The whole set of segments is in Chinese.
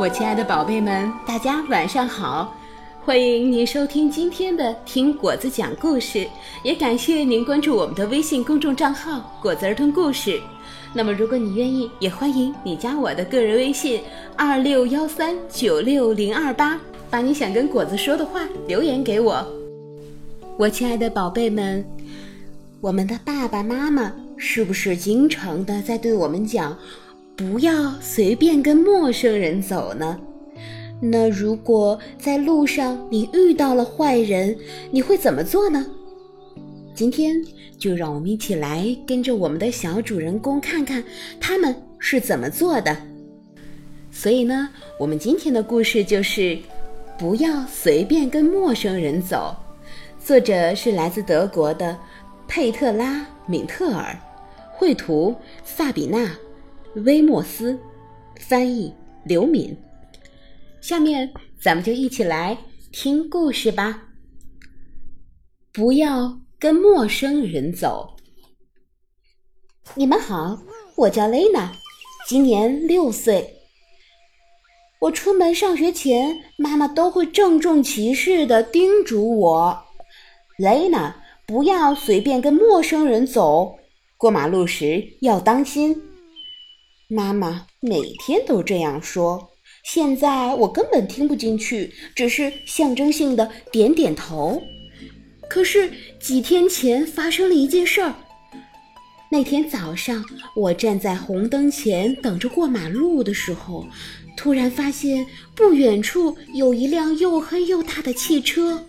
我亲爱的宝贝们，大家晚上好！欢迎您收听今天的听果子讲故事，也感谢您关注我们的微信公众账号“果子儿童故事”。那么，如果你愿意，也欢迎你加我的个人微信二六幺三九六零二八，把你想跟果子说的话留言给我。我亲爱的宝贝们，我们的爸爸妈妈是不是经常的在对我们讲？不要随便跟陌生人走呢。那如果在路上你遇到了坏人，你会怎么做呢？今天就让我们一起来跟着我们的小主人公看看他们是怎么做的。所以呢，我们今天的故事就是不要随便跟陌生人走。作者是来自德国的佩特拉·敏特尔，绘图萨比娜。威莫斯，翻译刘敏。下面咱们就一起来听故事吧。不要跟陌生人走。你们好，我叫雷娜，今年六岁。我出门上学前，妈妈都会郑重其事的叮嘱我：“雷娜，不要随便跟陌生人走，过马路时要当心。”妈妈每天都这样说，现在我根本听不进去，只是象征性的点点头。可是几天前发生了一件事儿。那天早上，我站在红灯前等着过马路的时候，突然发现不远处有一辆又黑又大的汽车，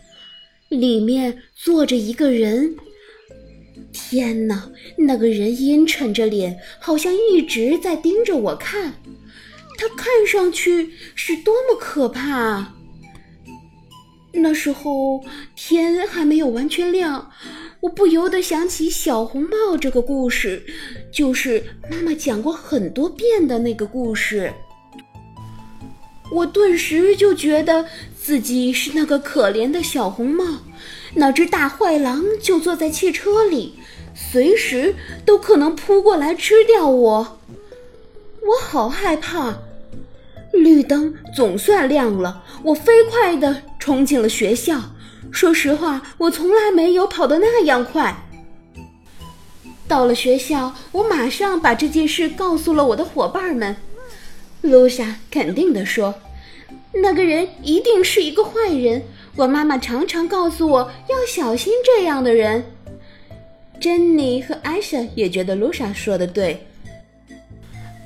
里面坐着一个人。天哪！那个人阴沉着脸，好像一直在盯着我看。他看上去是多么可怕！那时候天还没有完全亮，我不由得想起小红帽这个故事，就是妈妈讲过很多遍的那个故事。我顿时就觉得自己是那个可怜的小红帽，那只大坏狼就坐在汽车里。随时都可能扑过来吃掉我，我好害怕。绿灯总算亮了，我飞快地冲进了学校。说实话，我从来没有跑得那样快。到了学校，我马上把这件事告诉了我的伙伴们。露莎肯定地说：“那个人一定是一个坏人。”我妈妈常常告诉我要小心这样的人。珍妮和艾莎也觉得露莎说的对。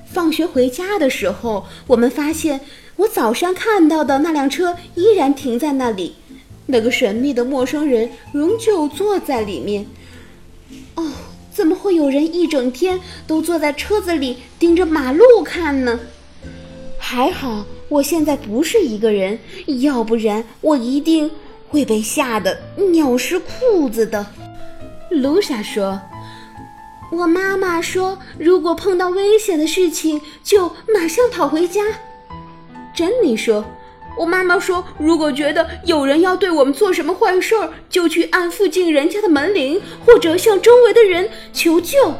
放学回家的时候，我们发现我早上看到的那辆车依然停在那里，那个神秘的陌生人仍旧坐在里面。哦，怎么会有人一整天都坐在车子里盯着马路看呢？还好我现在不是一个人，要不然我一定会被吓得尿湿裤子的。露莎说：“我妈妈说，如果碰到危险的事情，就马上跑回家。”珍妮说：“我妈妈说，如果觉得有人要对我们做什么坏事儿，就去按附近人家的门铃，或者向周围的人求救。”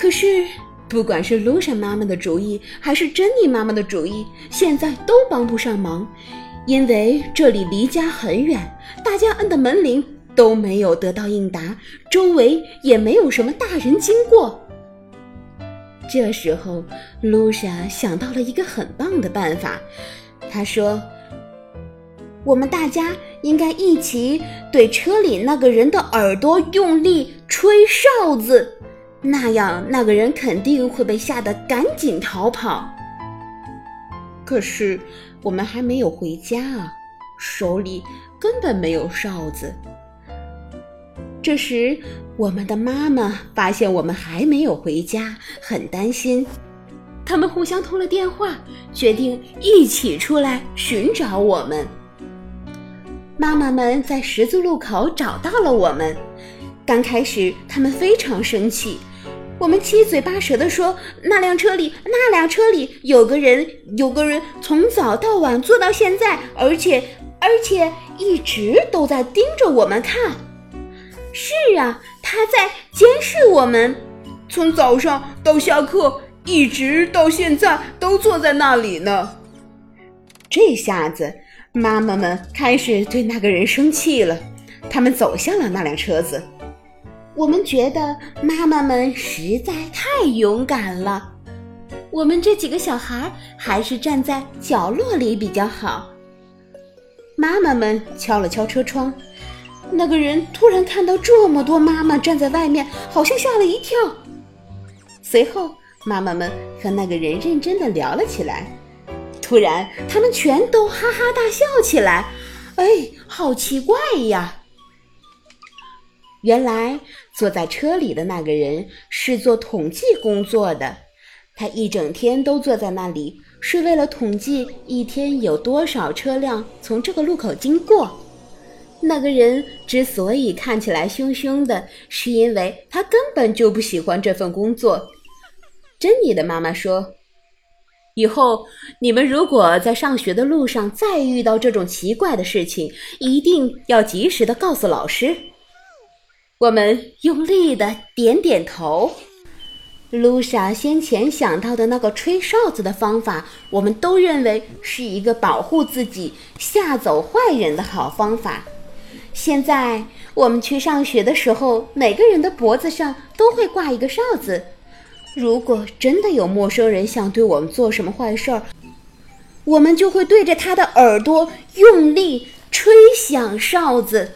可是，不管是露莎妈妈的主意，还是珍妮妈妈的主意，现在都帮不上忙，因为这里离家很远，大家按的门铃。都没有得到应答，周围也没有什么大人经过。这时候，露莎想到了一个很棒的办法。她说：“我们大家应该一起对车里那个人的耳朵用力吹哨子，那样那个人肯定会被吓得赶紧逃跑。”可是我们还没有回家啊，手里根本没有哨子。这时，我们的妈妈发现我们还没有回家，很担心。他们互相通了电话，决定一起出来寻找我们。妈妈们在十字路口找到了我们。刚开始，他们非常生气。我们七嘴八舌地说：“那辆车里，那辆车里有个人，有个人从早到晚坐到现在，而且，而且一直都在盯着我们看。”是啊，他在监视我们，从早上到下课一直到现在都坐在那里呢。这下子，妈妈们开始对那个人生气了。他们走向了那辆车子。我们觉得妈妈们实在太勇敢了。我们这几个小孩还是站在角落里比较好。妈妈们敲了敲车窗，那个人突然看到这么多妈妈站在外面，好像吓了一跳。随后，妈妈们和那个人认真的聊了起来。突然，他们全都哈哈大笑起来。哎，好奇怪呀！原来坐在车里的那个人是做统计工作的，他一整天都坐在那里，是为了统计一天有多少车辆从这个路口经过。那个人之所以看起来凶凶的，是因为他根本就不喜欢这份工作。珍妮的妈妈说：“以后你们如果在上学的路上再遇到这种奇怪的事情，一定要及时的告诉老师。”我们用力的点点头。露莎先前想到的那个吹哨子的方法，我们都认为是一个保护自己、吓走坏人的好方法。现在我们去上学的时候，每个人的脖子上都会挂一个哨子。如果真的有陌生人想对我们做什么坏事儿，我们就会对着他的耳朵用力吹响哨子。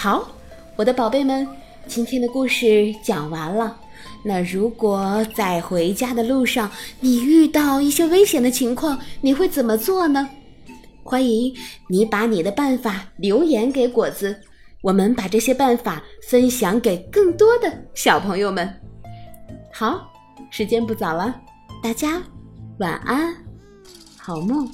好，我的宝贝们，今天的故事讲完了。那如果在回家的路上你遇到一些危险的情况，你会怎么做呢？欢迎你把你的办法留言给果子，我们把这些办法分享给更多的小朋友们。好，时间不早了，大家晚安，好梦。